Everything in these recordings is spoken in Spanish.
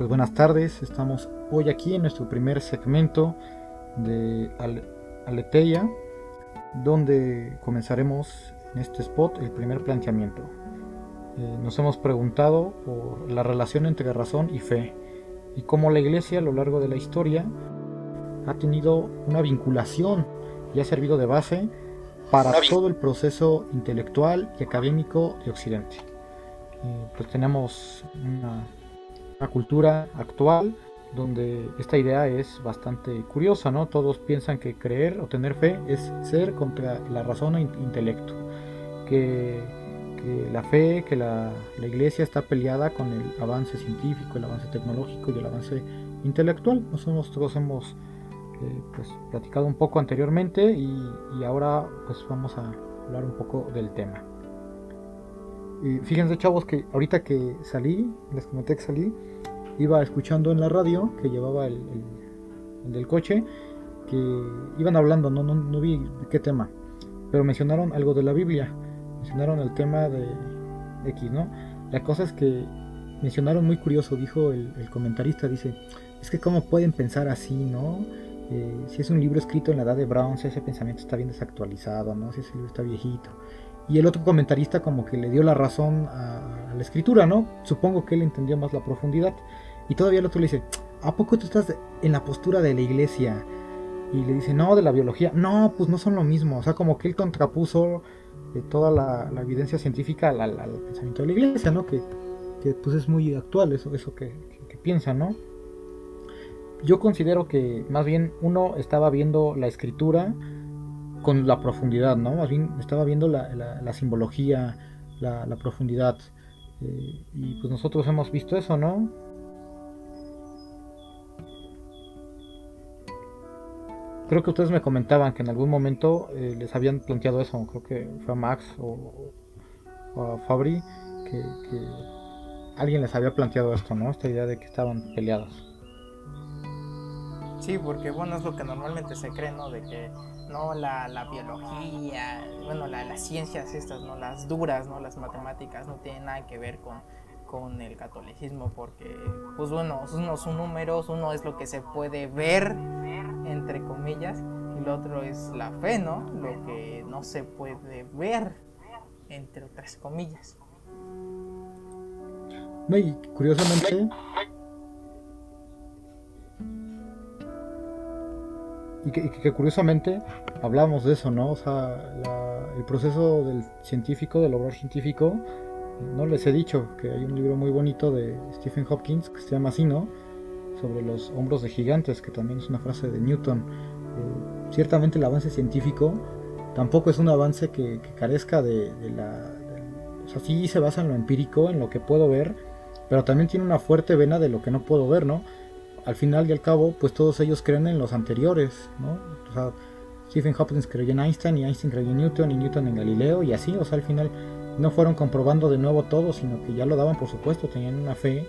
pues buenas tardes, estamos hoy aquí en nuestro primer segmento de Aleteia, donde comenzaremos en este spot el primer planteamiento. Eh, nos hemos preguntado por la relación entre razón y fe y cómo la iglesia a lo largo de la historia ha tenido una vinculación y ha servido de base para todo el proceso intelectual y académico de Occidente. Eh, pues tenemos una una cultura actual donde esta idea es bastante curiosa, ¿no? Todos piensan que creer o tener fe es ser contra la razón e intelecto, que, la fe, que la, iglesia está peleada con el avance científico, el avance tecnológico y el avance intelectual. Nosotros hemos eh, pues, platicado un poco anteriormente y, y ahora pues vamos a hablar un poco del tema. Y fíjense chavos que ahorita que salí, les comenté que salí, iba escuchando en la radio que llevaba el, del coche, que iban hablando, no, no, vi qué tema, pero mencionaron algo de la Biblia, mencionaron el tema de X, ¿no? La cosa es que mencionaron muy curioso, dijo el, comentarista, dice, es que cómo pueden pensar así, ¿no? Eh, si es un libro escrito en la edad de bronce, ese pensamiento está bien desactualizado, ¿no? Si ese libro está viejito. Y el otro comentarista como que le dio la razón a, la escritura, ¿no? Supongo que él entendió más la profundidad. Y todavía el otro le dice, ¿a poco tú estás en la postura de la iglesia? Y le dice, no, de la biología. No, pues no son lo mismo. O sea, como que él contrapuso eh, toda la, evidencia científica al, pensamiento de la iglesia, ¿no? Que, pues es muy actual eso, eso que, que piensa, ¿no? Yo considero que más bien uno estaba viendo la escritura con la profundidad, ¿no? Más bien estaba viendo la, simbología, la, profundidad. Eh, y pues nosotros hemos visto eso, ¿no? Creo que ustedes me comentaban que en algún momento eh, les habían planteado eso, creo que fue a Max o, a Fabri, que, que, alguien les había planteado esto, ¿no? Esta idea de que estaban peleados. Sí, porque bueno, es lo que normalmente se cree, ¿no? De que no la, la biología, bueno, la, las ciencias estas, ¿no? Las duras, ¿no? Las matemáticas no tienen nada que ver con, con el catolicismo porque, pues bueno, uno son números, uno es lo que se puede ver, entre comillas, y lo otro es la fe, ¿no? Lo que no se puede ver, entre otras comillas. No, y curiosamente y que, curiosamente hablamos de eso, ¿no? O sea, el proceso del científico, del obrar científico, no les he dicho que hay un libro muy bonito de Stephen Hopkins que se llama así, ¿no? Sobre los hombros de gigantes, que también es una frase de Newton. Eh, ciertamente el avance científico tampoco es un avance que, carezca de, la... o sea, sí se basa en lo empírico, en lo que puedo ver, pero también tiene una fuerte vena de lo que no puedo ver, ¿no? Al final y al cabo, pues todos ellos creen en los anteriores, ¿no? O sea, Stephen Hopkins creyó en Einstein y Einstein creyó en Newton y Newton en Galileo y así, o sea, al final no fueron comprobando de nuevo todo, sino que ya lo daban por supuesto, tenían una fe,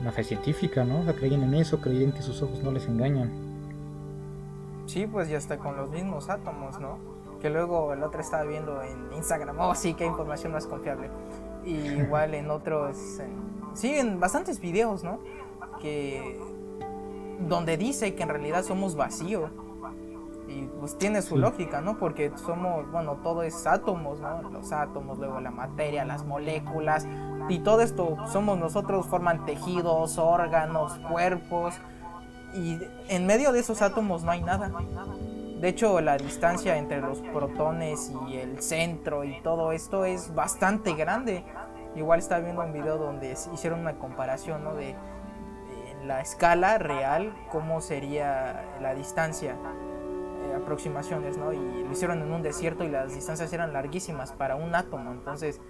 una fe científica, ¿no? O sea, creían en eso, creían que sus ojos no les engañan. Sí, pues ya está con los mismos átomos, ¿no? Que luego el otro estaba viendo en Instagram, oh sí, qué información más confiable. Y igual en otros, sí, en bastantes videos, ¿no? Que donde dice que en realidad somos vacío. Y pues tiene su lógica, ¿no? Porque somos, bueno, todo es átomos, ¿no? Los átomos, luego la materia, las moléculas, y todo esto somos nosotros, forman tejidos, órganos, cuerpos, y en medio de esos átomos no hay nada. De hecho, la distancia entre los protones y el centro y todo esto es bastante grande. Igual estaba viendo un video donde hicieron una comparación, ¿no? De la escala real, cómo sería la distancia, eh, aproximaciones, ¿no? Y lo hicieron en un desierto y las distancias eran larguísimas para un átomo, entonces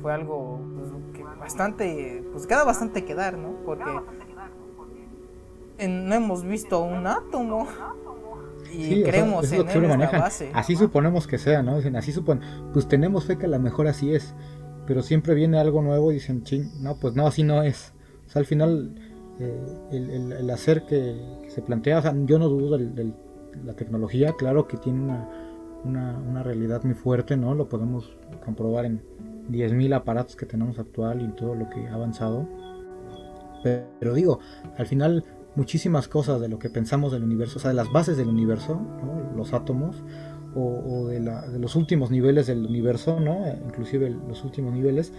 fue algo pues, que bastante, pues queda bastante que dar, ¿no? Porque no hemos visto un átomo y creemos en él base. Así suponemos que sea, ¿no? Dicen, así supon, pues tenemos fe que a lo mejor así es, pero siempre viene algo nuevo y dicen, ching, no, pues no, así no es. O sea, al final el, el, hacer que, se plantea, yo no dudo de la tecnología, claro que tiene una, una, realidad muy fuerte, ¿no? Lo podemos comprobar en 10.000 aparatos que tenemos actual y todo lo que ha avanzado. Pero, digo, al final muchísimas cosas de lo que pensamos del universo, o sea, de las bases del universo, los átomos, o, de, los últimos niveles del universo, ¿no? inclusive los últimos niveles,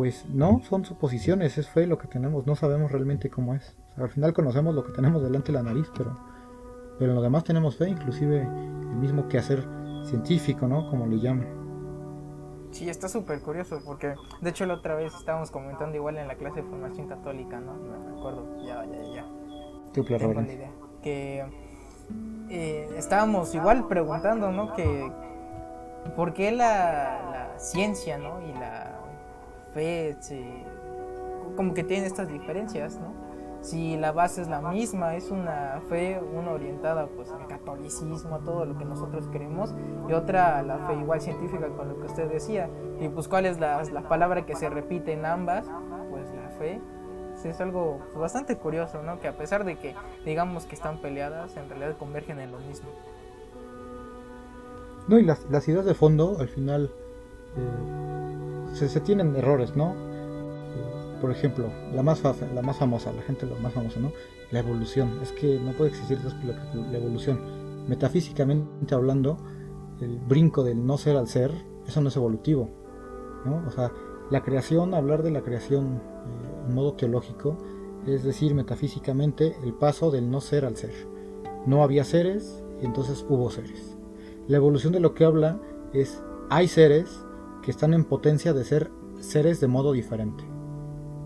pues no, son suposiciones, es fe lo que tenemos, no sabemos realmente cómo es. al final conocemos lo que tenemos delante de la nariz, pero, pero en lo demás tenemos fe, inclusive el mismo quehacer científico, ¿no? Como le llaman. Sí, está súper curioso porque de hecho la otra vez estábamos comentando igual en la clase de formación católica, ¿no? Me acuerdo, ya, ya, ya. Tengo la idea. Que eh, estábamos igual preguntando, ¿no? Que por qué la, ciencia, ¿no? Y la fe como que tienen estas diferencias, ¿no? si la base es la misma, es una fe, una orientada pues al catolicismo, a todo lo que nosotros creemos, y otra la fe igual científica con lo que usted decía. Y pues cuál es la, la palabra que se repite en ambas, pues la fe. Es algo bastante curioso, ¿no? Que a pesar de que digamos que están peleadas, en realidad convergen en lo mismo. No, y las, las ideas de fondo, al final, eh, se, tienen errores, ¿no? por ejemplo, la más, la más famosa, la gente lo más famosa, ¿no? La evolución. Es que no puede existir la evolución. Metafísicamente hablando, el brinco del no ser al ser, eso no es evolutivo, ¿no? O sea, la creación, hablar de la creación eh, en modo teológico, es decir, metafísicamente, el paso del no ser al ser. No había seres y entonces hubo seres. La evolución de lo que habla es, hay seres que están en potencia de ser seres de modo diferente.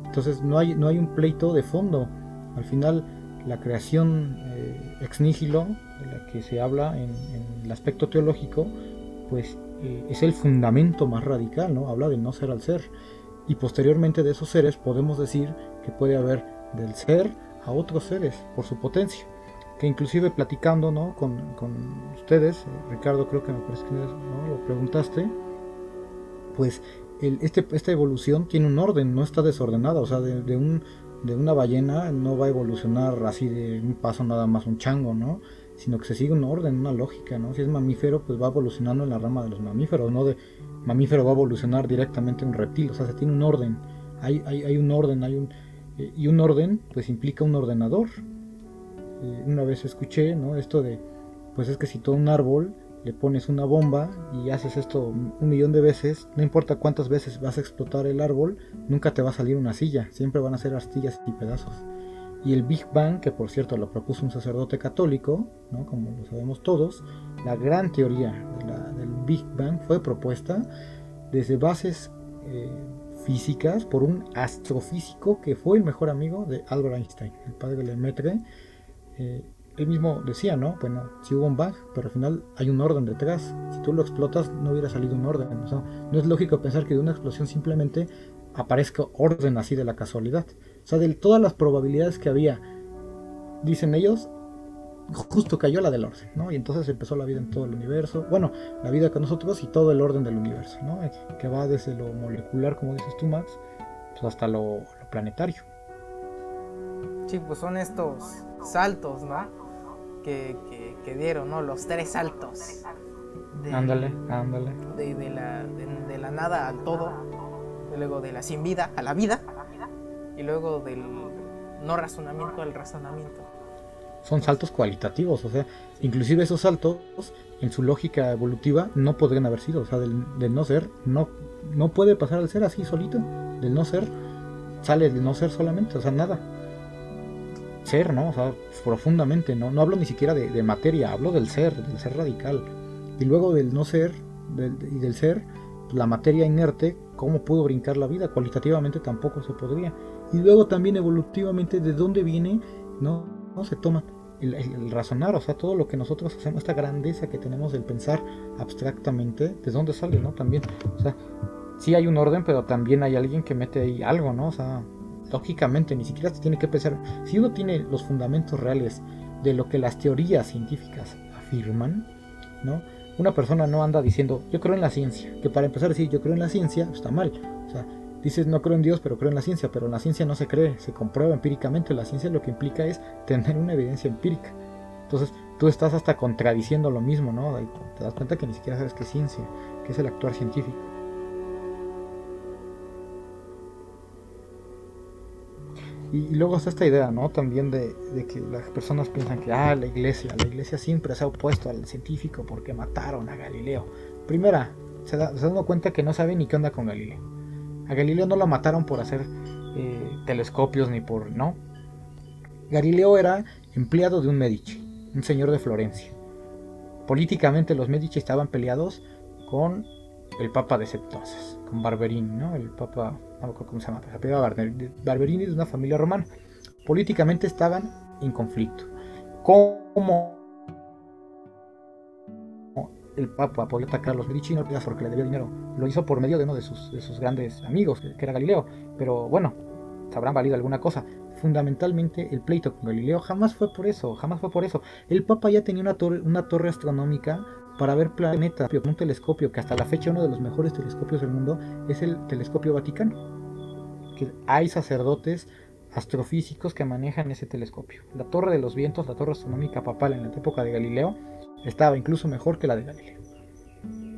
Entonces no hay, no hay un pleito de fondo. Al final la creación eh, ex nihilo, de la que se habla en, el aspecto teológico, pues eh, es el fundamento más radical, ¿no? Habla de no ser al ser. Y posteriormente de esos seres podemos decir que puede haber del ser a otros seres por su potencia. Que inclusive platicando ¿no? con, ustedes, eh, Ricardo creo que me parece que ¿no? lo preguntaste, pues este, esta evolución tiene un orden, no está desordenada, o sea, de, un, de una ballena no va a evolucionar así de un paso nada más un chango, ¿no? Sino que se sigue un orden, una lógica, ¿no? Si es mamífero, pues va evolucionando en la rama de los mamíferos, no de mamífero va a evolucionar directamente un reptil, o sea, se tiene un orden, hay, hay, un orden, hay un... Eh, y un orden, pues implica un ordenador. Eh, una vez escuché, ¿no? Esto de, pues es que si todo un árbol le pones una bomba y haces esto un millón de veces, no importa cuántas veces vas a explotar el árbol, nunca te va a salir una silla, siempre van a ser astillas y pedazos. Y el Big Bang, que por cierto lo propuso un sacerdote católico, ¿no? como lo sabemos todos, la gran teoría del Big Bang fue propuesta desde bases eh, físicas por un astrofísico que fue el mejor amigo de Albert Einstein, el padre de Lemaitre. Eh, él mismo decía, ¿no? Bueno, si hubo un bug, pero al final hay un orden detrás. Si tú lo explotas, no hubiera salido un orden. no es lógico pensar que de una explosión simplemente aparezca orden así de la casualidad. O sea, de todas las probabilidades que había, dicen ellos, justo cayó la del orden, ¿no? Y entonces empezó la vida en todo el universo. Bueno, la vida con nosotros y todo el orden del universo, ¿no? Que va desde lo molecular, como dices tú, Max, pues hasta lo planetario. Sí, pues son estos saltos, ¿no? Que, dieron, ¿no? Los tres saltos. ándale, ándale. De, la, de, la nada al todo, y luego de la sin vida a la vida, y luego del no razonamiento al razonamiento. Son saltos cualitativos, o sea, inclusive esos saltos, en su lógica evolutiva, no podrían haber sido, o sea, del, del no ser, no, no puede pasar al ser así solito, del no ser, sale del no ser solamente, o sea, nada ser, ¿no? O sea, profundamente, ¿no? No hablo ni siquiera de, materia, hablo del ser, del ser radical. Y luego del no ser y del ser, la materia inerte, ¿cómo pudo brincar la vida? Cualitativamente tampoco se podría. Y luego también evolutivamente, ¿de dónde viene? No, no se toma el, razonar, o sea, todo lo que nosotros hacemos, esta grandeza que tenemos del pensar abstractamente, ¿de dónde sale, no? También, o sea, sí hay un orden, pero también hay alguien que mete ahí algo, ¿no? O sea, lógicamente ni siquiera se tiene que pensar, si uno tiene los fundamentos reales de lo que las teorías científicas afirman, ¿no? Una persona no anda diciendo, yo creo en la ciencia, que para empezar a decir, yo creo en la ciencia, está mal. O sea, dices, no creo en Dios, pero creo en la ciencia, pero en la ciencia no se cree, se comprueba empíricamente. La ciencia lo que implica es tener una evidencia empírica. Entonces, tú estás hasta contradiciendo lo mismo, ¿no? Te das cuenta que ni siquiera sabes qué es ciencia, qué es el actuar científico. Y, luego está esta idea, ¿no? También de, que las personas piensan que, ah, la iglesia, la iglesia siempre se ha opuesto al científico porque mataron a Galileo. Primera, se, da, se cuenta que no sabe ni qué onda con Galileo. A Galileo no lo mataron por hacer eh, telescopios ni por, ¿no? Galileo era empleado de un Medici, un señor de Florencia. Políticamente los Medici estaban peleados con el Papa de ese entonces, con Barberini, ¿no? El Papa, cómo se llama, se Barberini de una familia romana. Políticamente estaban en conflicto. ¿Cómo el Papa podía atacar a los Medici? Porque le debía dinero. Lo hizo por medio de uno de sus, de sus grandes amigos, que era Galileo. Pero bueno, habrán valido alguna cosa fundamentalmente el pleito con Galileo jamás fue por eso, jamás fue por eso. El Papa ya tenía una torre, una torre astronómica para ver planetas, un telescopio que hasta la fecha uno de los mejores telescopios del mundo es el telescopio Vaticano. Que hay sacerdotes astrofísicos que manejan ese telescopio. La torre de los vientos, la torre astronómica papal en la época de Galileo, estaba incluso mejor que la de Galileo.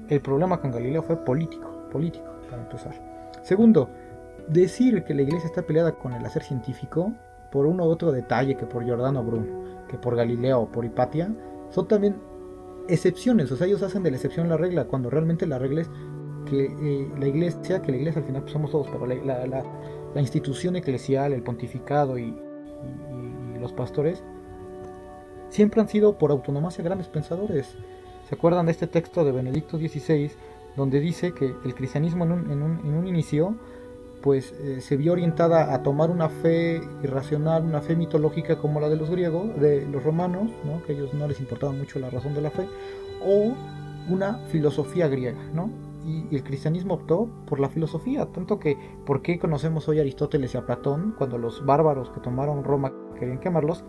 El problema con Galileo fue político, político, para empezar. Segundo, decir que la iglesia está peleada con el hacer científico por uno u otro detalle que por Giordano Bruno, que por Galileo o por Hipatia, son también excepciones, o sea, ellos hacen de la excepción la regla, cuando realmente la regla es que eh, la iglesia, que la iglesia al final pues, somos todos, pero la, institución eclesial, el pontificado y, los pastores, siempre han sido por autonomía grandes pensadores. ¿Se acuerdan de este texto de Benedicto XVI, donde dice que el cristianismo en un, en un inicio pues eh, se vio orientada a tomar una fe irracional, una fe mitológica como la de los griegos, de los romanos, que a ellos no les importaba mucho la razón de la fe, o una filosofía griega, ¿no? Y, el cristianismo optó por la filosofía, tanto que ¿por qué conocemos hoy a Aristóteles y a Platón cuando los bárbaros que tomaron Roma querían quemarlos?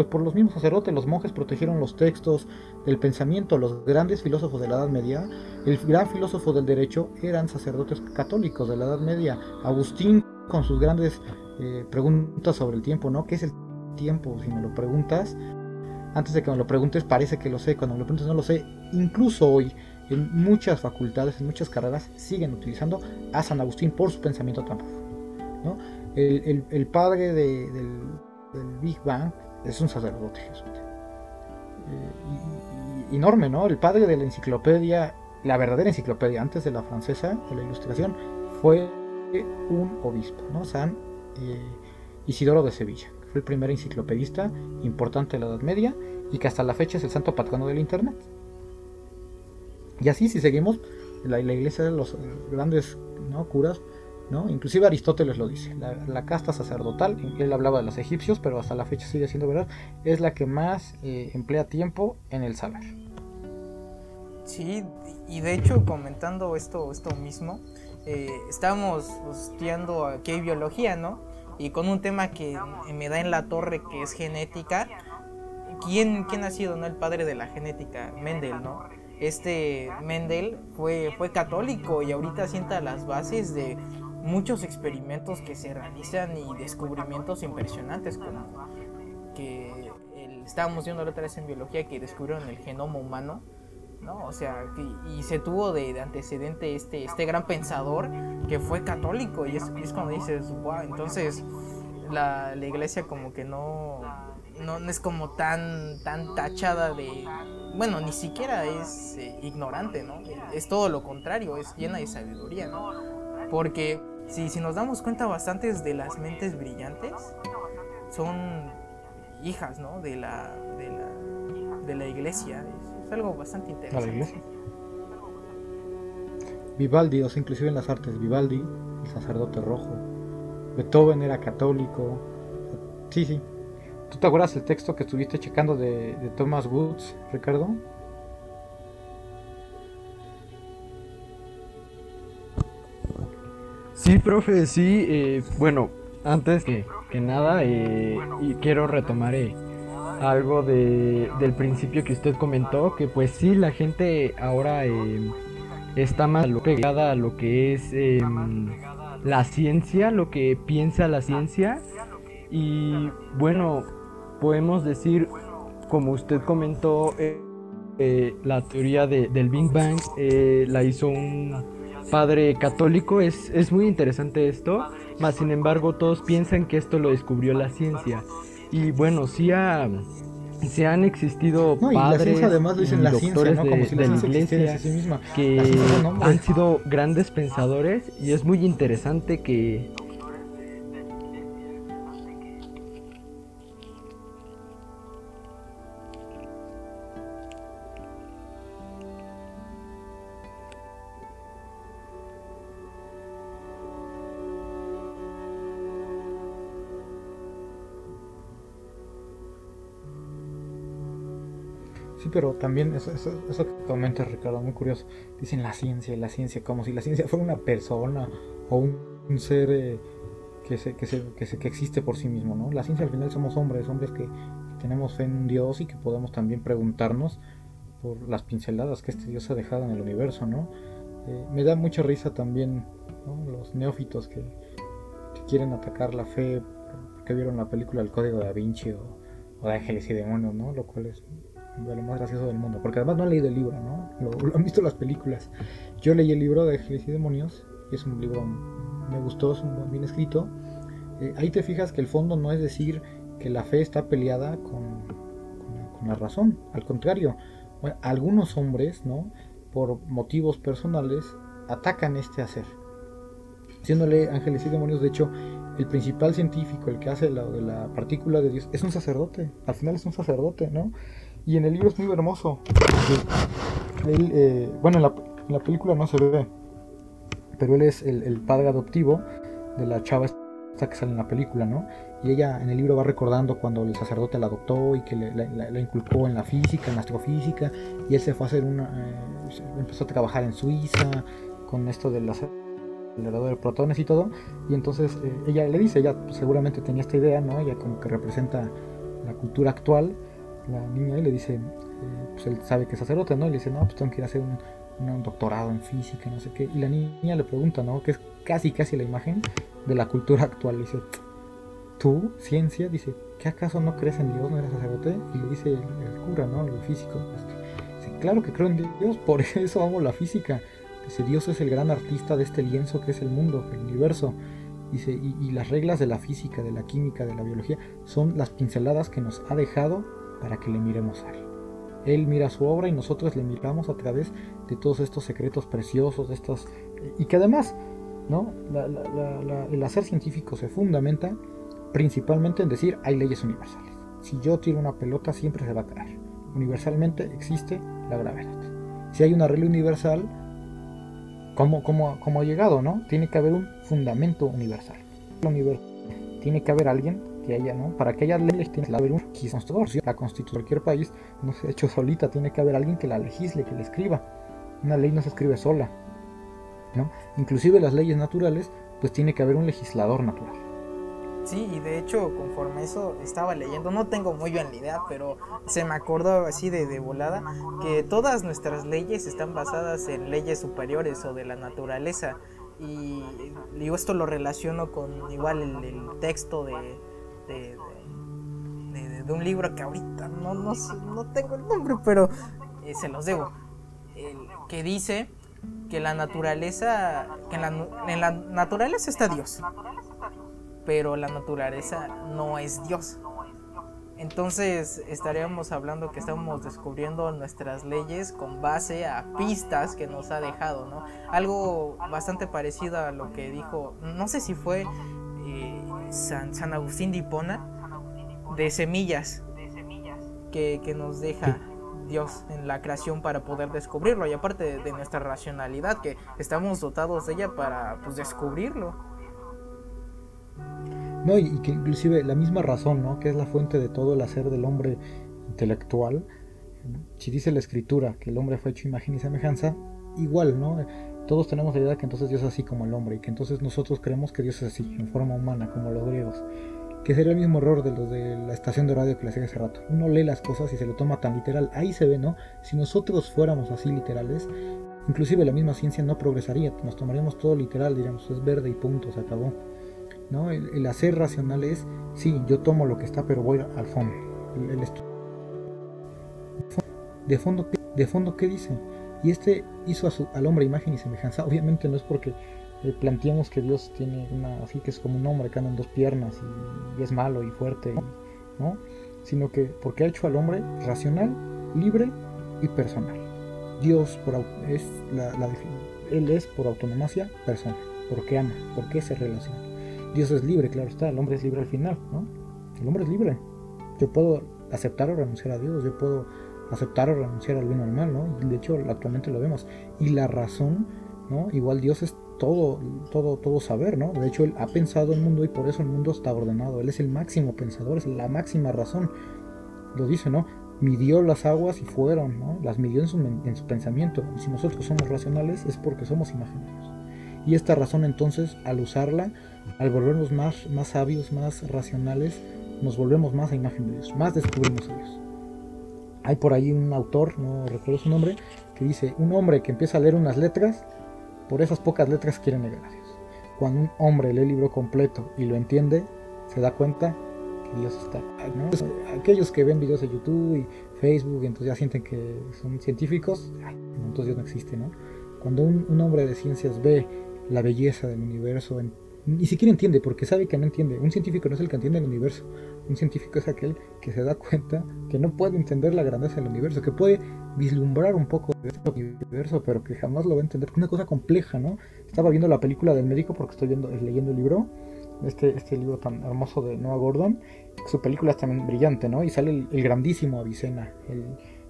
Pues por los mismos sacerdotes, los monjes protegieron los textos del pensamiento, los grandes filósofos de la Edad Media, el gran filósofo del derecho eran sacerdotes católicos de la Edad Media. Agustín con sus grandes eh, preguntas sobre el tiempo, ¿no? ¿Qué es el tiempo? Si me lo preguntas, antes de que me lo preguntes parece que lo sé, cuando me lo preguntes no lo sé. Incluso hoy, en muchas facultades, en muchas carreras, siguen utilizando a San Agustín por su pensamiento tan ¿no? el, padre del, del Big Bang es un sacerdote jesuita. Eh, enorme, ¿no? El padre de la enciclopedia, la verdadera enciclopedia antes de la francesa, de la ilustración, fue un obispo, ¿no? San eh, Isidoro de Sevilla, que fue el primer enciclopedista importante de la Edad Media y que hasta la fecha es el santo patrono del Internet. Y así, si seguimos, la, la iglesia de los grandes ¿no? curas Inclusive Aristóteles lo dice, la, casta sacerdotal, él hablaba de los egipcios, pero hasta la fecha sigue siendo verdad, es la que más eh, emplea tiempo en el saber. Sí, y de hecho comentando esto, esto mismo, eh, estábamos estudiando aquí biología, ¿no? Y con un tema que me da en la torre que es genética, ¿quién, quién ha sido ¿no? el padre de la genética? Mendel, ¿no? Este Mendel fue, fue católico y ahorita sienta las bases de muchos experimentos que se realizan y descubrimientos impresionantes como que estábamos viendo la otra vez en biología que descubrieron el genoma humano ¿no? O sea, y se tuvo de, antecedente este, este gran pensador que fue católico y es, cuando dices, wow, entonces la, la, iglesia como que no, no, es como tan, tan tachada de, bueno, ni siquiera es eh, ignorante, ¿no? Es todo lo contrario, es llena de sabiduría, ¿no? Porque si, si nos damos cuenta, bastantes de las mentes brillantes son hijas, ¿no? De la, de la, de la iglesia. Es, algo bastante interesante. Vivaldi, o sea, inclusive en las artes, Vivaldi, el sacerdote rojo. Beethoven era católico. Sí, sí. ¿Tú te acuerdas el texto que estuviste checando de, de Thomas Woods, Ricardo? Sí, profe, sí. Eh, bueno, antes que, nada, eh, y quiero retomar eh, algo de, del principio que usted comentó, que pues sí, la gente ahora está más pegada a lo que es em, la ciencia, lo que piensa la ciencia. Y bueno, podemos decir, como usted comentó, la teoría del Big Bang la hizo un padre católico. Es, es muy interesante esto, más sin embargo todos piensan que esto lo descubrió la ciencia. Y bueno, sí ha, se han existido padres además lo dicen la doctores de, de la, iglesia que han sido grandes pensadores y es muy interesante que pero también eso, eso, que comenta Ricardo, muy curioso. Dicen la ciencia, la ciencia, como si la ciencia fuera una persona o un, ser eh, que, se, que, se, que, se, que, existe por sí mismo, ¿no? La ciencia al final somos hombres, hombres que, tenemos fe en un Dios y que podemos también preguntarnos por las pinceladas que este Dios ha dejado en el universo, ¿no? Eh, me da mucha risa también los neófitos que, quieren atacar la fe porque vieron la película El Código da Vinci o, o de Ángeles y Demonios, ¿no? Lo cual es de lo más gracioso del mundo, porque además no han leído el libro, ¿no? Lo, han visto las películas. Yo leí el libro de Ángeles y Demonios, y es un libro, me gustó, es un bien escrito. Eh, ahí te fijas que el fondo no es decir que la fe está peleada con, con, la razón, al contrario, algunos hombres, ¿no? Por motivos personales, atacan este hacer. Siéndole Ángeles y Demonios, de hecho, el principal científico, el que hace lo de la partícula de Dios, es un sacerdote. Al final es un sacerdote, ¿no? Y en el libro es muy hermoso. Eh, bueno, en la, película no se ve, pero él es el, padre adoptivo de la chava esta que sale en la película, ¿no? Y ella en el libro va recordando cuando el sacerdote la adoptó y que le, inculcó en la física, en la astrofísica, y él se fue a hacer una. Eh, empezó a trabajar en Suiza con esto del acelerador de protones y todo, y entonces eh, ella le dice, ella seguramente tenía esta idea, ¿no? Ella como que representa la cultura actual la niña y le dice, eh, pues él sabe que es sacerdote, ¿no? Y le dice, no, pues tengo que ir a hacer un, doctorado en física, no sé qué. Y la niña le pregunta, ¿no? Que es casi, casi la imagen de la cultura actual. Le dice, ¿tú, ciencia? Dice, ¿qué acaso no crees en Dios, no eres sacerdote? Y le dice el, cura, ¿no? El físico. Dice, claro que creo en Dios, por eso hago la física. Dice, Dios es el gran artista de este lienzo que es el mundo, el universo. Dice, y, y, las reglas de la física, de la química, de la biología, son las pinceladas que nos ha dejado para que le miremos a Él. Él mira su obra y nosotros le miramos a través de todos estos secretos preciosos, estos, y que además ¿no? el hacer científico se fundamenta principalmente en decir hay leyes universales. Si yo tiro una pelota siempre se va a caer. Universalmente existe la gravedad. Si hay una regla universal, ¿cómo, cómo, cómo ha llegado? ¿no? Tiene que haber un fundamento universal. Tiene que haber alguien Para que haya leyes tiene que haber un constitutor. La constitución de cualquier país no se ha hecho solita, tiene que haber alguien que la legisle, que la escriba. Una ley no se escribe sola, ¿no? Inclusive las leyes naturales, pues tiene que haber un legislador natural. Sí, y de hecho, conforme eso estaba leyendo, no tengo muy bien la idea, pero se me acordó así de, de volada que todas nuestras leyes están basadas en leyes superiores o de la naturaleza. Y digo, esto lo relaciono con igual el texto de, de, un libro que ahorita no, no, no tengo el nombre, pero eh, se los debo. que dice que la naturaleza, que en la, en la naturaleza está Dios, pero la naturaleza no es Dios. Entonces estaríamos hablando que estamos descubriendo nuestras leyes con base a pistas que nos ha dejado, ¿no? Algo bastante parecido a lo que dijo, no sé si fue San, Agustín de Hipona, de semillas que, nos deja Dios en la creación para poder descubrirlo y aparte de, nuestra racionalidad que estamos dotados de ella para pues, descubrirlo. No, y, que inclusive la misma razón, ¿no? Que es la fuente de todo el hacer del hombre intelectual. Si dice la escritura que el hombre fue hecho imagen y semejanza, igual, ¿no? Todos tenemos la idea que entonces Dios es así como el hombre y que entonces nosotros creemos que Dios es así, en forma humana, como los griegos. Que sería el mismo error de los de la estación de radio que les dije hace rato. Uno lee las cosas y se lo toma tan literal. Ahí se ve, ¿no? Si nosotros fuéramos así literales, inclusive la misma ciencia no progresaría. Nos tomaríamos todo literal, diríamos, es verde y punto, se acabó. ¿No? El, hacer racional es, sí, yo tomo lo que está, pero voy al fondo. El, de fondo, ¿de fondo qué dice? Y este hizo a su, al hombre imagen y semejanza. Obviamente no es porque eh, planteamos que Dios tiene una, así que es como un hombre que anda en dos piernas y, es malo y fuerte, ¿no? Sino que porque ha hecho al hombre racional, libre y personal. Dios por, es la, la, él es por autonomía persona, porque ama, porque se relaciona. Dios es libre, claro está, el hombre es libre al final, ¿no? El hombre es libre. Yo puedo aceptar o renunciar a Dios, yo puedo aceptar o renunciar al bien o al mal, ¿no? De hecho, actualmente lo vemos. Y la razón, ¿no? Igual Dios es todo, todo, todo saber, ¿no? De hecho, Él ha pensado el mundo y por eso el mundo está ordenado. Él es el máximo pensador, es la máxima razón. Lo dice, ¿no? Midió las aguas y fueron, ¿no? Las midió en su, en su pensamiento. Si nosotros somos racionales es porque somos imaginarios. Y esta razón entonces, al usarla, al volvernos más, más sabios, más racionales, nos volvemos más a imagen de Dios, más descubrimos a Dios. Hay por ahí un autor, no recuerdo su nombre, que dice, un hombre que empieza a leer unas letras, por esas pocas letras quiere negar a Dios. Cuando un hombre lee el libro completo y lo entiende, se da cuenta que Dios está. Aquellos que ven videos de YouTube y Facebook, entonces ya sienten que son científicos, entonces Dios no existe, ¿no? Cuando un, un hombre de ciencias ve la belleza del universo, en ni siquiera entiende, porque sabe que no entiende. Un científico no es el que entiende el universo. Un científico es aquel que se da cuenta que no puede entender la grandeza del universo, que puede vislumbrar un poco de este universo, pero que jamás lo va a entender. Una cosa compleja, ¿no? Estaba viendo la película del médico porque estoy viendo, leyendo el libro, este, este libro tan hermoso de Noah Gordon. Su película es también brillante, ¿no? Y sale el, grandísimo Avicena, el,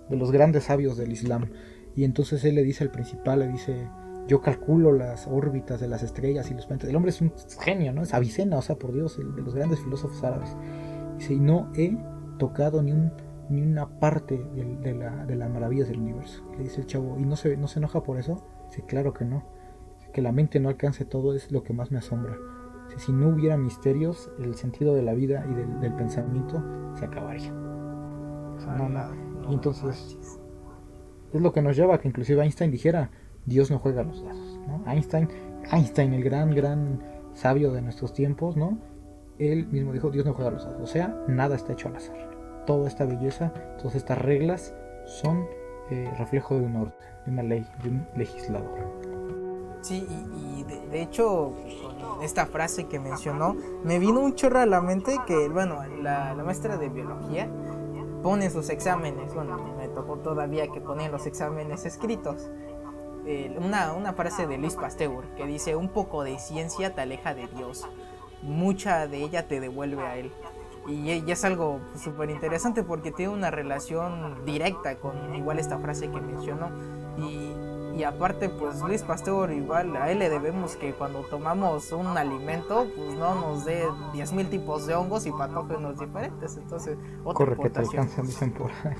de los grandes sabios del Islam. Y entonces él le dice al principal, le dice yo calculo las órbitas de las estrellas y los planetas. El hombre es un genio, ¿no? Es Avicena, o sea, por Dios, el de los grandes filósofos árabes. Dice, y no he tocado ni, un, ni una parte de, la, de, las maravillas del universo. Le dice el chavo, ¿y no se, no se enoja por eso? Dice, claro que no. Que la mente no alcance todo es lo que más me asombra. Dice, si no hubiera misterios, el sentido de la vida y del, pensamiento se acabaría. y entonces, es lo que nos lleva a que inclusive Einstein dijera, Dios no juega los dados. Einstein, Einstein, el gran, gran sabio de nuestros tiempos, ¿no? Él mismo dijo, Dios no juega los dados. O sea, nada está hecho al azar. Toda esta belleza, todas estas reglas son eh, reflejo de un orden, de una ley, de un legislador. Sí, y, de, hecho, esta frase que mencionó, me vino un chorro a la mente que, bueno, la, maestra de biología pone sus exámenes, bueno, me tocó todavía que pone los exámenes escritos una, una frase de Luis Pasteur que dice, un poco de ciencia te aleja de Dios, mucha de ella te devuelve a Él. Y, es algo súper interesante porque tiene una relación directa con igual esta frase que mencionó. Y, y, aparte, pues Luis Pasteur, igual a él le debemos que cuando tomamos un alimento, pues no nos dé 10.000 tipos de hongos y patógenos diferentes. Entonces, otra Corre que te alcanzan, dicen por ahí.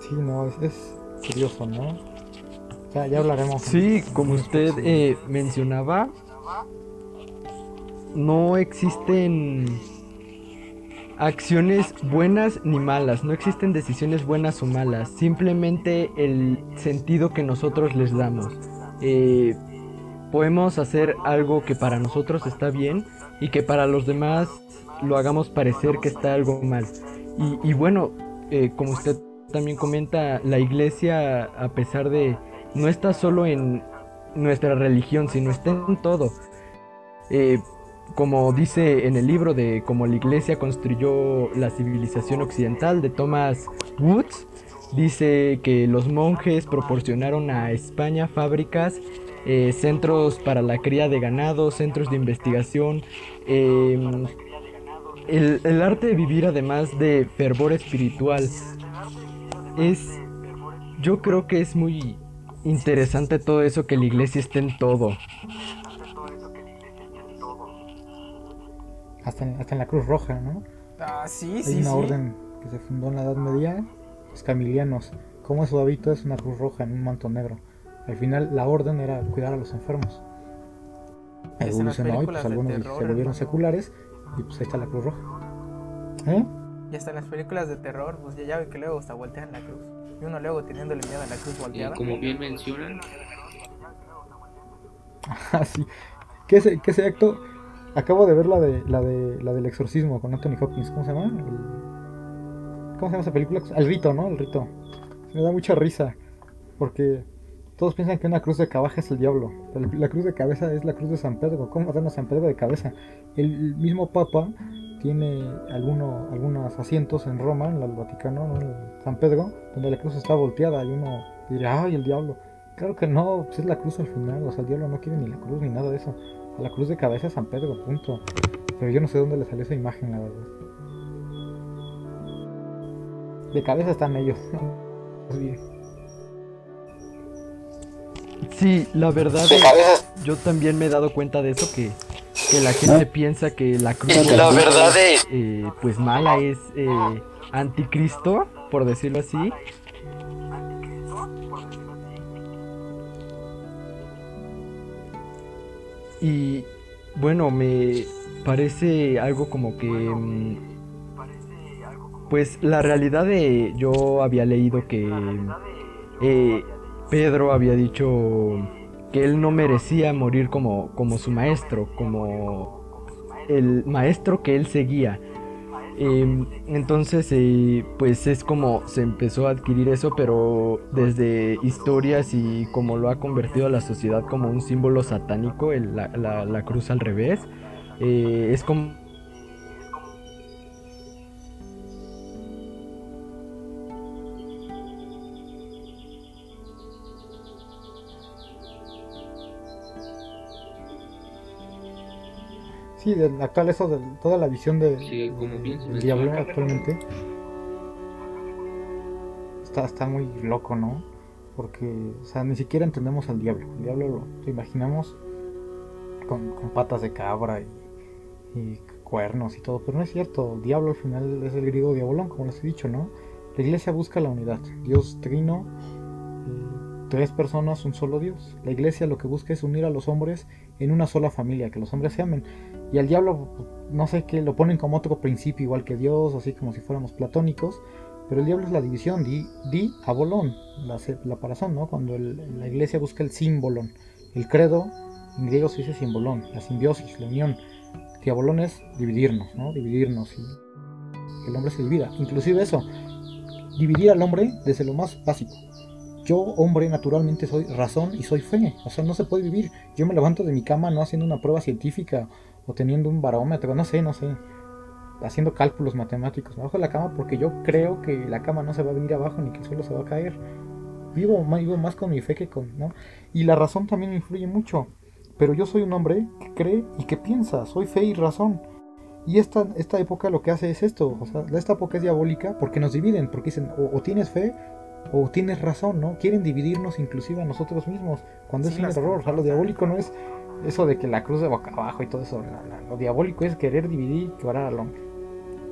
sí, no, es, curioso, ¿no? Ya, ya hablaremos. Sí, como usted eh, mencionaba, no existen acciones buenas ni malas, no existen decisiones buenas o malas, simplemente el sentido que nosotros les damos. Eh, podemos hacer algo que para nosotros está bien y que para los demás lo hagamos parecer que está algo mal. Y, bueno, eh, como usted también comenta, la iglesia, a pesar de, no está solo en nuestra religión, sino está en todo. Eh, como dice en el libro de cómo la iglesia construyó la civilización occidental de Thomas Woods, dice que los monjes proporcionaron a España fábricas, eh, centros para la cría de ganado, centros de investigación, el, el, arte de vivir además de fervor espiritual, es, yo creo que es muy interesante todo eso que la iglesia esté en todo. Hasta en, hasta en la Cruz Roja, ¿no? Ah, sí, Hay una orden que se fundó en la Edad Media, los camilianos. Como su hábito es una Cruz Roja en un manto negro. Al final la orden era cuidar a los enfermos. Evolucionó y pues algunos se volvieron seculares y pues ahí está la Cruz Roja. ¿Eh? Y hasta en las películas de terror, pues ya, ve que luego hasta voltean la cruz. Y uno luego teniéndole miedo a la cruz volteada. Y como bien mencionan. Ah, sí. ¿Qué es, qué ese acto? Acabo de ver la de la de la del exorcismo con Anthony Hopkins. ¿Cómo se llama? ¿Cómo se llama esa película? El rito, ¿no? El rito. me da mucha risa. Porque todos piensan que una cruz de cabeza es el diablo. La cruz de cabeza es la cruz de San Pedro. ¿Cómo matan a San Pedro de cabeza? El mismo Papa tiene alguno, algunos asientos en Roma, en el Vaticano, en San Pedro, donde la cruz está volteada y uno dirá, ¡ay, el diablo! Claro que no, pues es la cruz al final, o sea, el diablo no quiere ni la cruz ni nada de eso. A la cruz de cabeza es San Pedro, punto. Pero yo no sé dónde le salió esa imagen, la verdad. De cabeza están ellos. Sí, la verdad, yo también me he dado cuenta de eso que que la gente piensa que la cruz la verdad eh, pues mala es eh, anticristo por decirlo así. Y bueno me parece algo como que mm, pues la realidad de yo había leído que eh, Pedro había dicho que él no merecía morir como, como su maestro, como el maestro que él seguía. Em, entonces, eh, pues es como se empezó a adquirir eso, pero desde historias y como lo ha convertido a la sociedad como un símbolo satánico, la, cruz al revés, eh, es como Sí, del actual eso de toda la visión de, del diablo actualmente está, está muy loco, ¿no? Porque, o sea, ni siquiera entendemos al diablo. El diablo lo, imaginamos con, patas de cabra y, cuernos y todo, pero no es cierto. El diablo al final es el griego diabolón, como les he dicho, ¿no? La iglesia busca la unidad. Dios trino, eh, tres personas, un solo Dios. La iglesia lo que busca es unir a los hombres en una sola familia, que los hombres se amen. Y al diablo, no sé qué, lo ponen como otro principio, igual que Dios, así como si fuéramos platónicos. Pero el diablo es la división, di, di abolón, la, la ¿no? Cuando la iglesia busca el símbolo. El credo, en griego se dice simbolón, la simbiosis, la unión. Diabolón es dividirnos, ¿no? Dividirnos y el hombre se divida. Inclusive eso, dividir al hombre desde lo más básico. Yo, hombre, naturalmente soy razón y soy fe. O sea, no se puede vivir. Yo me levanto de mi cama no haciendo una prueba científica o teniendo un barómetro, no sé, no sé, haciendo cálculos matemáticos abajo de la cama porque yo creo que la cama no se va a venir abajo ni que el suelo se va a caer. Vivo, vivo más con mi fe que con, ¿no? Y la razón también influye mucho. Pero yo soy un hombre que cree y que piensa, soy fe y razón. Y esta, esta época lo que hace es esto, o sea, esta época es diabólica porque nos dividen, porque dicen, o, tienes fe o tienes razón, ¿no? Quieren dividirnos inclusive a nosotros mismos, cuando es un error, o sea, lo diabólico no es eso de que la cruz de boca abajo y todo eso, lo diabólico es querer dividir y quebrar al hombre.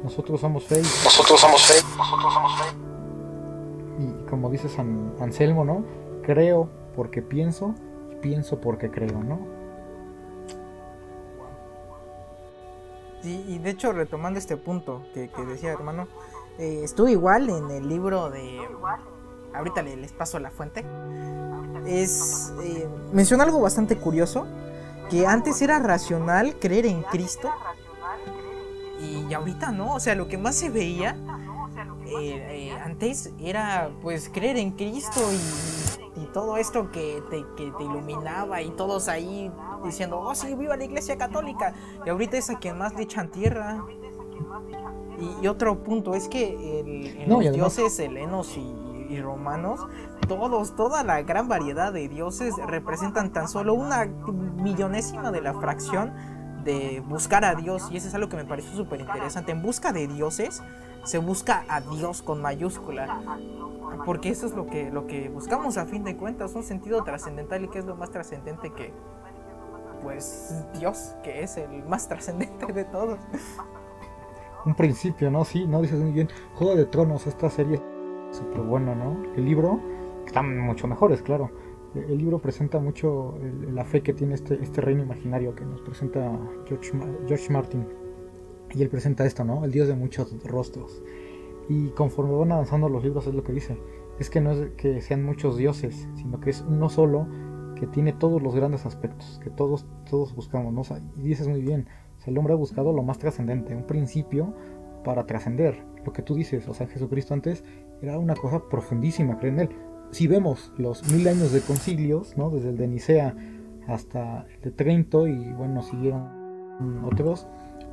Nosotros somos fe. Nosotros somos fe. Nosotros somos fe. Y como dice San Anselmo, ¿no? Creo porque pienso y pienso porque creo, ¿no? Y, de hecho, retomando este punto que, decía hermano, eh, estuvo igual en el libro de... Ahorita les paso la fuente. Es... Eh, menciona algo bastante curioso que antes era racional creer en Cristo. y ahorita no, o sea, lo que más se veía eh, eh, antes era pues creer en Cristo y, todo esto que te, que te, iluminaba y todos ahí diciendo, oh sí, viva la iglesia católica y ahorita es a quien más le echan tierra. Y, otro punto es que el, los dioses helenos y y romanos, todos, toda la gran variedad de dioses representan tan solo una millonésima de la fracción de buscar a Dios y eso es algo que me pareció súper interesante. En busca de dioses se busca a Dios con mayúscula. Porque eso es lo que, lo que buscamos a fin de cuentas, un sentido trascendental y que es lo más trascendente que, pues, Dios, que es el más trascendente de todos. Un principio, ¿no? Sí, no dices muy bien. Juego de Tronos, esta serie súper bueno, ¿no? El libro, están mucho mejores, claro. El libro presenta mucho la fe que tiene este, este reino imaginario que nos presenta George, George Martin. Y él presenta esto, ¿no? El dios de muchos rostros. Y conforme van avanzando los libros es lo que dice. Es que no es que sean muchos dioses, sino que es uno solo que tiene todos los grandes aspectos, que todos, todos buscamos, ¿no? y dices muy bien, el hombre ha buscado lo más trascendente, un principio para trascender. Lo que tú dices, o sea, Jesucristo antes era una cosa profundísima creer en él. Si vemos los mil años de concilios, ¿no? desde el de Nicea hasta el de Trento y bueno, siguieron otros,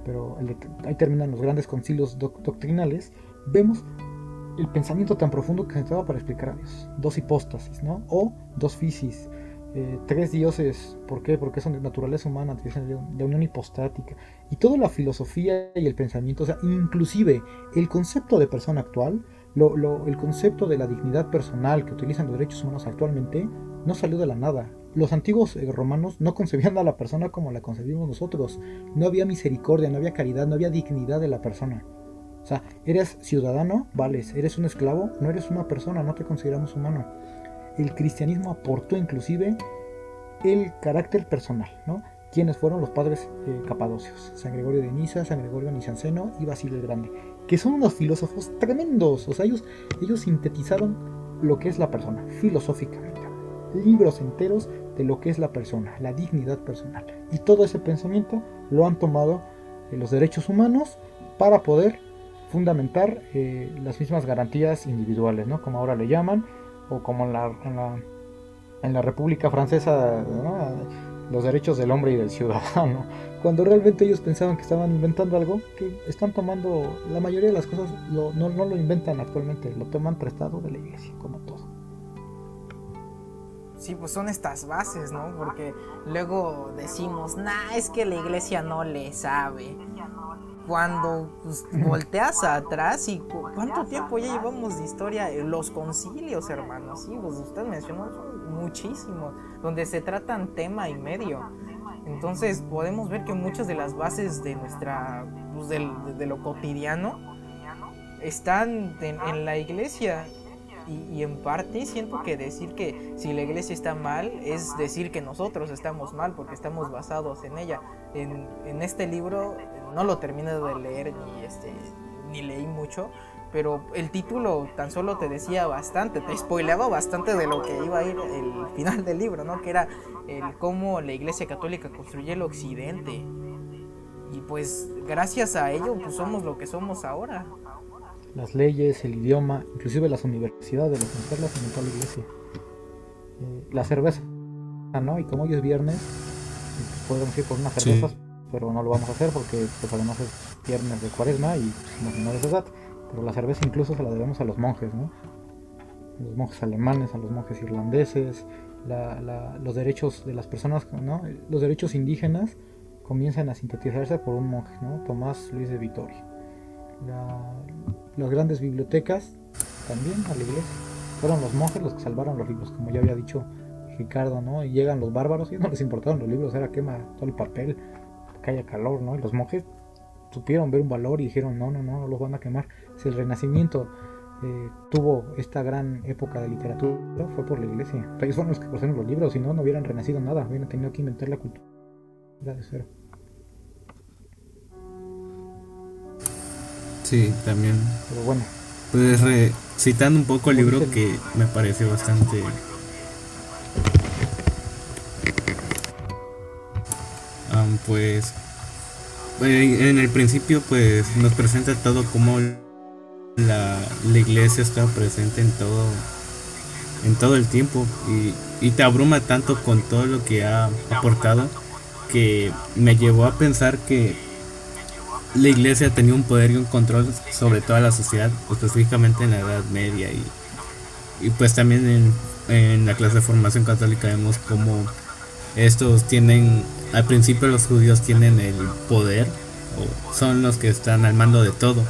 pero ahí terminan los grandes concilios doctrinales, vemos el pensamiento tan profundo que se necesitaba para explicar a Dios. Dos hipóstasis, ¿no? O dos fisis, eh, tres dioses. ¿Por qué? Porque son de naturaleza humana, de unión hipostática. Y toda la filosofía y el pensamiento, o sea, inclusive el concepto de persona actual, el concepto de la dignidad personal que utilizan los derechos humanos actualmente, no salió de la nada. Los antiguos eh, romanos no concebían a la persona como la concebimos nosotros. No había misericordia, no había caridad, no había dignidad de la persona. O sea, eres ciudadano, vales, eres un esclavo, no eres una persona, no te consideramos humano. El cristianismo aportó inclusive el carácter personal, ¿no? Quienes fueron los padres eh, capadocios, San Gregorio de Niza, San Gregorio Nizanceno y Basilio el Grande, que son unos filósofos tremendos, o sea, ellos, ellos sintetizaron lo que es la persona, filosóficamente, libros enteros de lo que es la persona, la dignidad personal, y todo ese pensamiento lo han tomado eh, los derechos humanos para poder fundamentar eh, las mismas garantías individuales, ¿no? como ahora le llaman, o como en la, en la, República Francesa. Los derechos del hombre y del ciudadano, cuando realmente ellos pensaban que estaban inventando algo que están tomando, la mayoría de las cosas no, no, lo inventan actualmente, lo toman prestado de la iglesia, como todo. Sí, pues son estas bases, ¿no? Porque luego decimos, nah, es que la iglesia no le sabe. Cuando pues, volteas atrás y cuánto tiempo ya llevamos de historia, los concilios, hermanos, sí, pues usted mencionó muchísimo, donde se tratan tema y medio. Entonces podemos ver que muchas de las bases de nuestra, pues, de, lo cotidiano, están en, la iglesia. Y, en parte siento que decir que si la iglesia está mal es decir que nosotros estamos mal porque estamos basados en ella. En, en este libro no lo termino de leer ni, este, ni leí mucho, pero el título tan solo te decía bastante, te spoileaba bastante de lo que iba a ir el final del libro, ¿no? Que era el cómo la Iglesia Católica construyó el Occidente. Y pues gracias a ello pues somos lo que somos ahora. Las leyes, el idioma, inclusive las universidades, los las inventó la Iglesia. Eh, la cerveza, ¿no? Y como hoy es viernes, pues, podemos ir por unas cervezas, pero no lo vamos a hacer porque pues además es viernes de cuaresma y menores de edad. Pero la cerveza incluso se la debemos a los monjes, ¿no? A los monjes alemanes, a los monjes irlandeses, los derechos de las personas, ¿no? Los derechos indígenas comienzan a sintetizarse por un monje, ¿no? Tomás Luis de Vitoria. las grandes bibliotecas también a la iglesia. Fueron los monjes los que salvaron los libros, como ya había dicho Ricardo, ¿no? Y llegan los bárbaros y no les importaron los libros, era quema todo el papel, que haya calor, ¿no? Y los monjes supieron ver un valor y dijeron, no, no, no, no los van a quemar. Si el Renacimiento eh, tuvo esta gran época de literatura, fue por la iglesia. Ellos fueron los que pusieron los libros, si no, no hubieran renacido nada, hubieran tenido que inventar la cultura de cero. Sí, también. Pero bueno. Pues citando un poco el libro que me pareció bastante pues en el principio pues nos presenta todo como la, iglesia está presente en todo en todo el tiempo. Y, te abruma tanto con todo lo que ha aportado que me llevó a pensar que la iglesia tenía un poder y un control sobre toda la sociedad, específicamente en la Edad Media. Y, pues también en, en, la clase de formación católica vemos como estos tienen, al principio los judíos tienen el poder o son los que están al mando de todo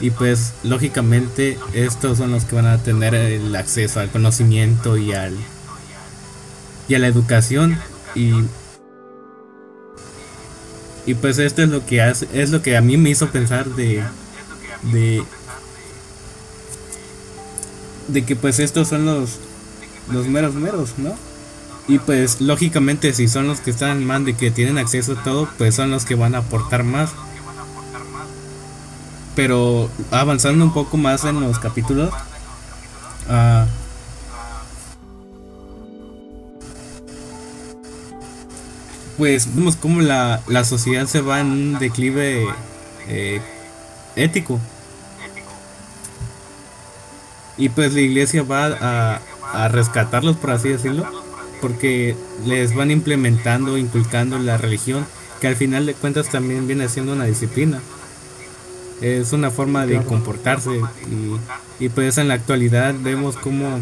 y pues lógicamente estos son los que van a tener el acceso al conocimiento y al y a la educación y y pues esto es lo que hace, es lo que a mí me hizo pensar de de de que pues estos son los los meros meros, ¿no? Y pues lógicamente si son los que están mando y que tienen acceso a todo, pues son los que van a aportar más pero avanzando un poco más en los capítulos. Uh, pues vemos como la, la, sociedad se va en un declive eh, ético. Y pues la iglesia va a, a rescatarlos, por así decirlo, porque les van implementando, inculcando la religión, que al final de cuentas también viene siendo una disciplina. Es una forma de comportarse y, y pues en la actualidad vemos como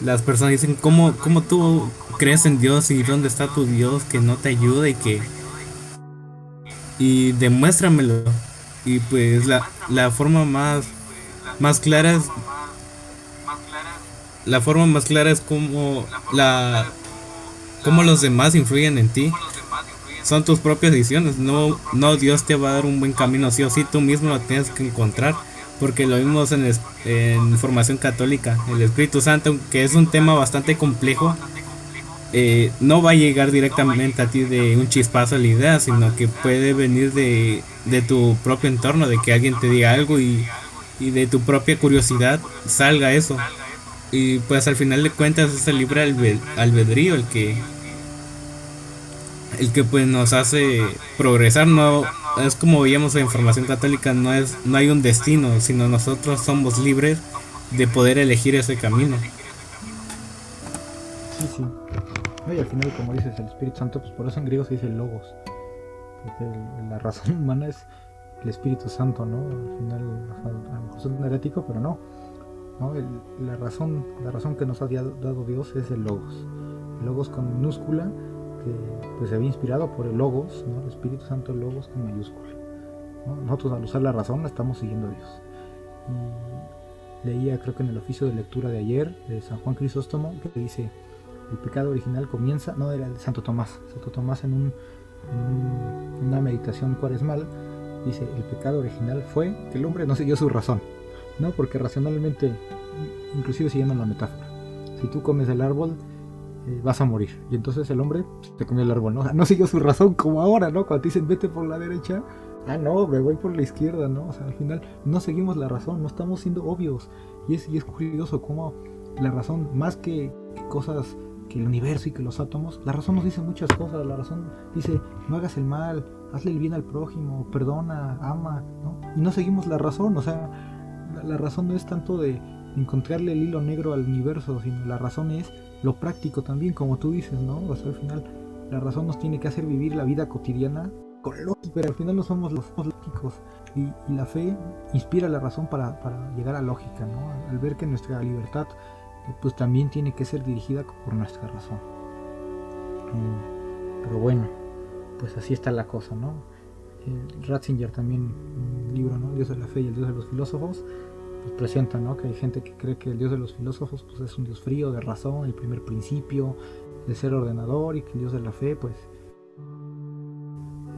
las personas dicen, ¿cómo, ¿cómo tú crees en Dios y dónde está tu Dios que no te ayuda y que... Y demuéstramelo. Y pues la, la forma más, más clara es... La forma más clara es como la... Cómo los demás influyen en ti. Son tus propias decisiones. No, no Dios te va a dar un buen camino. Sí o sí, tú mismo lo tienes que encontrar porque lo vimos en, en formación católica, el Espíritu Santo, que es un tema bastante complejo, eh, no va a llegar directamente a ti de un chispazo la idea, sino que puede venir de, de tu propio entorno, de que alguien te diga algo y, y, de tu propia curiosidad salga eso. Y pues al final de cuentas es el libre albedrío el que el que pues nos hace progresar, no es como veíamos en formación católica, no es no hay un destino, sino nosotros somos libres de poder elegir ese camino. Sí, sí. y al final, como dices, el Espíritu Santo, pues por eso en griego se dice logos. Porque la razón humana es el Espíritu Santo, ¿no? Al final, a lo mejor es un herético, pero no. La, razón, la razón que nos ha dado Dios es el logos. El logos con minúscula que pues, se había inspirado por el Logos, el Espíritu Santo Logos con mayúscula. Nosotros al usar la razón estamos siguiendo a Dios. Leía creo que en el oficio de lectura de ayer de San Juan Crisóstomo que dice el pecado original comienza, no era el de Santo Tomás, Santo Tomás en una meditación cuaresmal dice el pecado original fue que el hombre no siguió su razón, ¿no? porque racionalmente, inclusive siguiendo la metáfora, si tú comes el árbol eh, vas a morir. Y entonces el hombre pues, se comió el árbol, ¿no? no siguió su razón como ahora, ¿no? Cuando te dicen vete por la derecha, ah, no, me voy por la izquierda, ¿no? O sea, al final no seguimos la razón, no estamos siendo obvios. Y es, y es curioso cómo la razón, más que, cosas que el universo y que los átomos, la razón nos dice muchas cosas. La razón dice, no hagas el mal, hazle el bien al prójimo, perdona, ama, ¿no? Y no seguimos la razón, o sea, la, razón no es tanto de encontrarle el hilo negro al universo, sino la razón es lo práctico también, como tú dices, ¿no? Al final la razón nos tiene que hacer vivir la vida cotidiana con lógica, pero al final no somos los lógicos. Y, la fe inspira la razón para, llegar a lógica, ¿no? Al ver que nuestra libertad pues también tiene que ser dirigida por nuestra razón. Mm, pero bueno, pues así está la cosa, ¿no? Ratzinger también, un libro, ¿no? Dios de la fe y el Dios de los filósofos, pues presenta, ¿no? Que hay gente que cree que el dios de los filósofos pues es un dios frío, de razón, el primer principio, de ser ordenador, y que el dios de la fe, pues,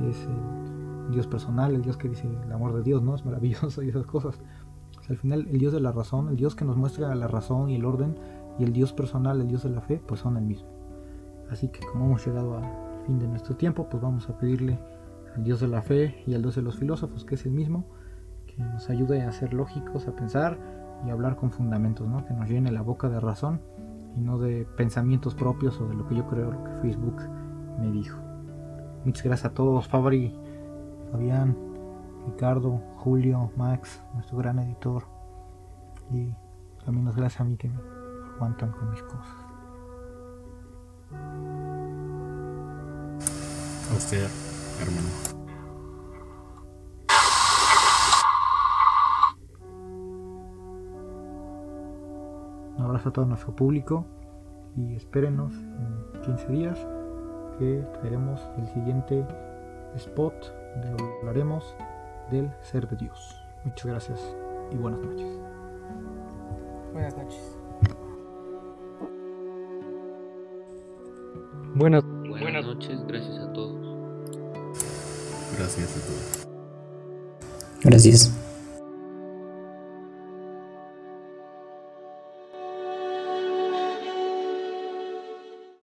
es el dios personal, el dios que dice el amor de Dios, ¿no? Es maravilloso y esas cosas. al final, el dios de la razón, el dios que nos muestra la razón y el orden, y el dios personal, el dios de la fe, pues son el mismo. Así que como hemos llegado al fin de nuestro tiempo, pues vamos a pedirle al dios de la fe y al dios de los filósofos, que es el mismo, que nos ayude a ser lógicos, a pensar y a hablar con fundamentos, ¿no? que nos llene la boca de razón y no de pensamientos propios o de lo que yo creo lo que Facebook me dijo. Muchas gracias a todos, Fabri, Fabián, Ricardo, Julio, Max, nuestro gran editor. Y también las gracias a mí que me aguantan con mis cosas. A usted, hermano. a todo nuestro público y espérenos en 15 días que traeremos el siguiente spot donde hablaremos del ser de Dios. Muchas gracias y buenas noches. Buenas noches. Buenas, buenas noches, gracias a todos. Gracias a todos. Gracias.